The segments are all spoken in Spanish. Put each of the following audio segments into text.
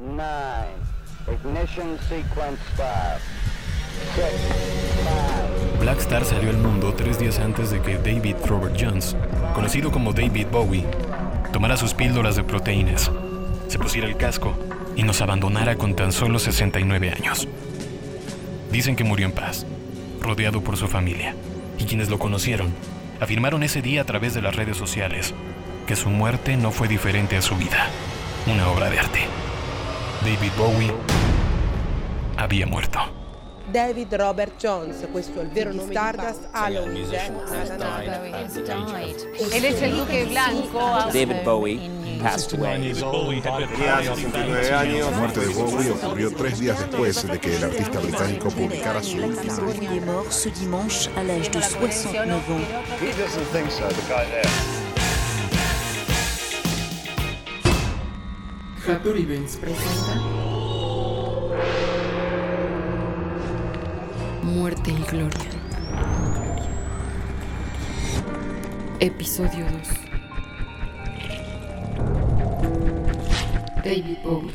nine, ignition sequence start. Six, five, Black Star salió al mundo tres días antes de que David Robert Jones, conocido como David Bowie, tomara sus píldoras de proteínas, se pusiera el casco y nos abandonara con tan solo 69 años. Dicen que murió en paz, rodeado por su familia, y quienes lo conocieron afirmaron ese día a través de las redes sociales que su muerte no fue diferente a su vida, una obra de arte. David Bowie había muerto. David Robert Jones, questo è il vero nome Stardust, Halloween. Él es el Duque Blanco. David Bowie passed away. Tenía 69 años. La muerte de Bowie ocurrió tres días después de que el artista británico publicara su último Bowie est mort ce dimanche à l'âge de 69 ans. Happy Events presenta Muerte y Gloria. Episodio 2. David Bowie.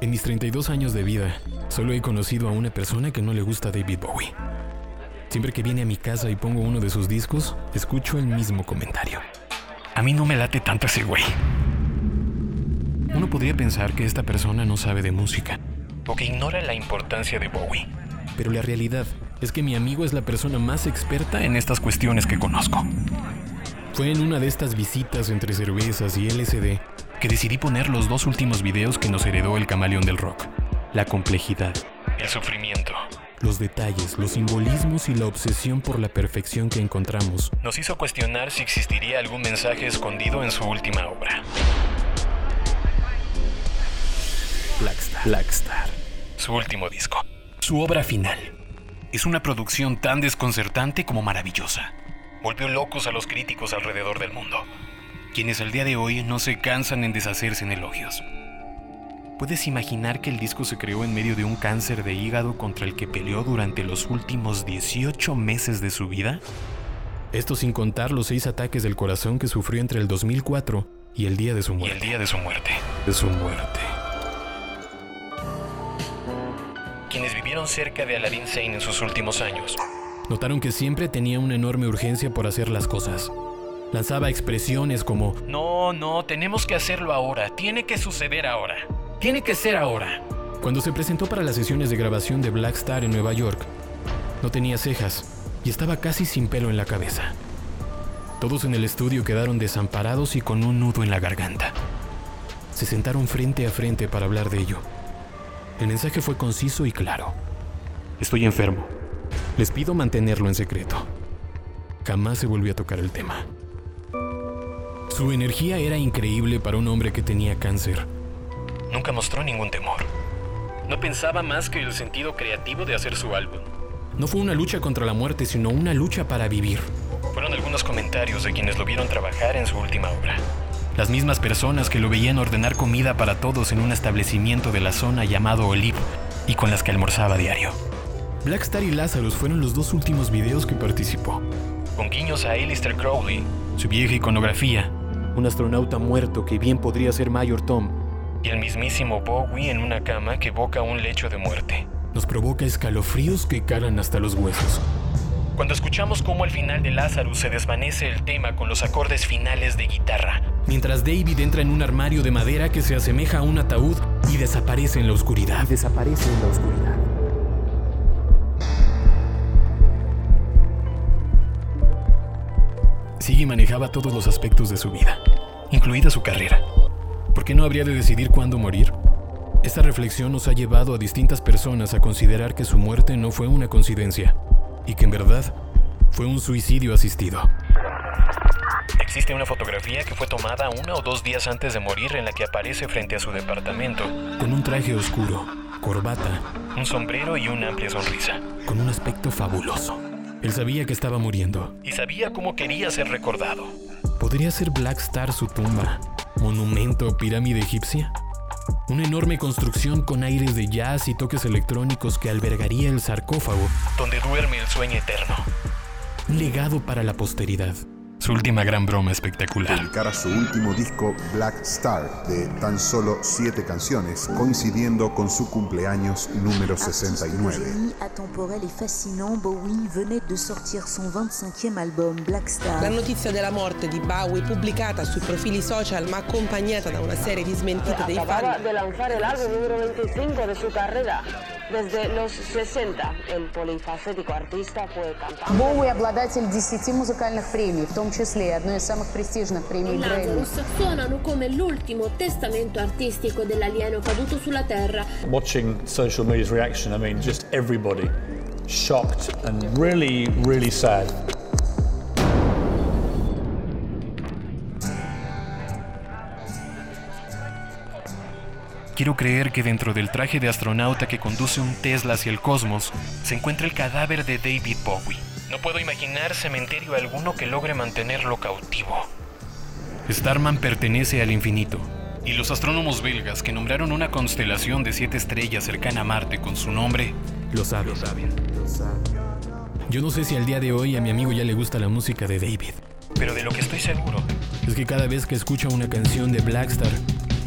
En mis 32 años de vida, solo he conocido a una persona que no le gusta David Bowie. Siempre que viene a mi casa y pongo uno de sus discos, escucho el mismo comentario. A mí no me late tanto ese güey. Uno podría pensar que esta persona no sabe de música o que ignora la importancia de Bowie. Pero la realidad es que mi amigo es la persona más experta en estas cuestiones que conozco. Fue en una de estas visitas entre cervezas y LSD que decidí poner los dos últimos videos que nos heredó el camaleón del rock. La complejidad, el sufrimiento, los detalles, los simbolismos y la obsesión por la perfección que encontramos nos hizo cuestionar si existiría algún mensaje escondido en su última obra. Blackstar. Blackstar. Su último disco. Su obra final. Es una producción tan desconcertante como maravillosa. Volvió locos a los críticos alrededor del mundo, quienes al día de hoy no se cansan en deshacerse en elogios. ¿Puedes imaginar que el disco se creó en medio de un cáncer de hígado contra el que peleó durante los últimos 18 meses de su vida? Esto sin contar los seis ataques del corazón que sufrió entre el 2004 y el día de su muerte. Y el día de su muerte. De su muerte. Quienes vivieron cerca de Aladdin Sane en sus últimos años notaron que siempre tenía una enorme urgencia por hacer las cosas. Lanzaba expresiones como No, no, tenemos que hacerlo ahora, tiene que suceder ahora, tiene que ser ahora. Cuando se presentó para las sesiones de grabación de Black Star en Nueva York, no tenía cejas y estaba casi sin pelo en la cabeza. Todos en el estudio quedaron desamparados y con un nudo en la garganta. Se sentaron frente a frente para hablar de ello. El mensaje fue conciso y claro. Estoy enfermo. Les pido mantenerlo en secreto. Jamás se volvió a tocar el tema. Su energía era increíble para un hombre que tenía cáncer. Nunca mostró ningún temor. No pensaba más que el sentido creativo de hacer su álbum. No fue una lucha contra la muerte, sino una lucha para vivir. Fueron algunos comentarios de quienes lo vieron trabajar en su última obra. Las mismas personas que lo veían ordenar comida para todos en un establecimiento de la zona llamado Olive y con las que almorzaba diario. Blackstar y Lazarus fueron los dos últimos videos que participó. Con guiños a Alistair Crowley, su vieja iconografía, un astronauta muerto que bien podría ser Mayor Tom, y el mismísimo Bowie en una cama que evoca un lecho de muerte. Nos provoca escalofríos que calan hasta los huesos. Cuando escuchamos cómo al final de Lazarus se desvanece el tema con los acordes finales de guitarra, mientras David entra en un armario de madera que se asemeja a un ataúd y desaparece en la oscuridad. desaparece en la oscuridad. Siggy manejaba todos los aspectos de su vida, incluida su carrera. ¿Por qué no habría de decidir cuándo morir? Esta reflexión nos ha llevado a distintas personas a considerar que su muerte no fue una coincidencia y que en verdad fue un suicidio asistido. Existe una fotografía que fue tomada una o dos días antes de morir en la que aparece frente a su departamento, con un traje oscuro, corbata, un sombrero y una amplia sonrisa, con un aspecto fabuloso. Él sabía que estaba muriendo. Y sabía cómo quería ser recordado. ¿Podría ser Black Star su tumba? ¿Monumento o pirámide egipcia? Una enorme construcción con aires de jazz y toques electrónicos que albergaría el sarcófago donde duerme el sueño eterno. Un legado para la posteridad. Su última gran broma espectacular. Publicara su último disco Black Star de tan solo siete canciones, coincidiendo con su cumpleaños número 69. atemporel et fascinant, Bowie venait de sortir son 25e album Black Star. La notizia della morte di Bowie, pubblicata sui profili social ma accompagnata da una serie di smentite dei fan, de lanzar el álbum número 25 de su carrera. Desde los 60 el polifacético artista fue cantante. Боуи обладатель 10 музыкальных премий, в том числе и одной из самых престижных премий Грэмми. suonano come l'ultimo testamento artistico dell'alieno caduto sulla Terra. Watching social media's reaction, I mean, just everybody shocked and really, really sad. Quiero creer que dentro del traje de astronauta que conduce un Tesla hacia el cosmos se encuentra el cadáver de David Bowie. No puedo imaginar cementerio alguno que logre mantenerlo cautivo. Starman pertenece al infinito, y los astrónomos belgas que nombraron una constelación de siete estrellas cercana a Marte con su nombre, lo saben. Yo no sé si al día de hoy a mi amigo ya le gusta la música de David, pero de lo que estoy seguro es que cada vez que escucha una canción de Blackstar,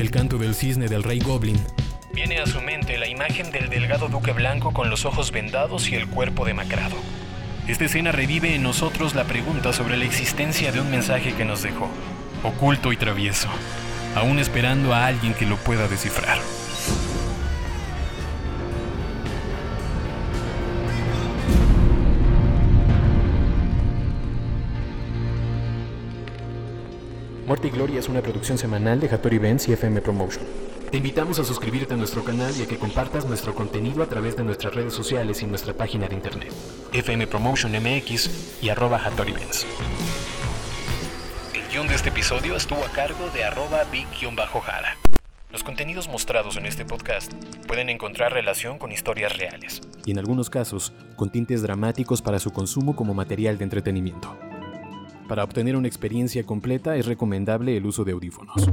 el canto del cisne del rey Goblin, viene a su mente la imagen del delgado duque blanco con los ojos vendados y el cuerpo demacrado. Esta escena revive en nosotros la pregunta sobre la existencia de un mensaje que nos dejó, oculto y travieso, aún esperando a alguien que lo pueda descifrar. Muerte y Gloria es una producción semanal de Hattori Benz y FM Promotion. Te invitamos a suscribirte a nuestro canal y a que compartas nuestro contenido a través de nuestras redes sociales y nuestra página de internet, FM Promotion MX y arroba Hattori Benz. El guion de este episodio estuvo a cargo de arroba big-jara. Los contenidos mostrados en este podcast pueden encontrar relación con historias reales y en algunos casos con tintes dramáticos para su consumo como material de entretenimiento. Para obtener una experiencia completa es recomendable el uso de audífonos.